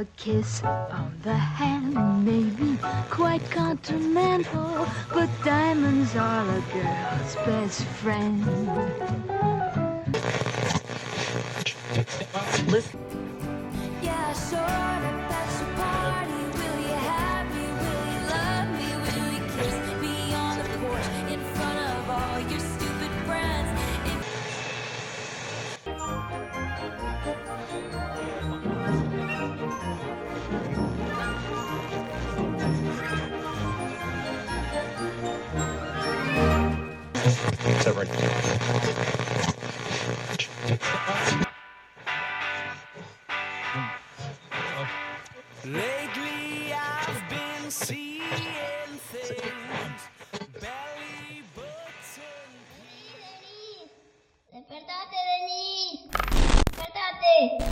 A kiss on the hand may be quite continental, but diamonds are a girl's best friend. Yeah, sure, Lately I've been seeing things. Belly button. Denis, despertate, Denis. Despertate.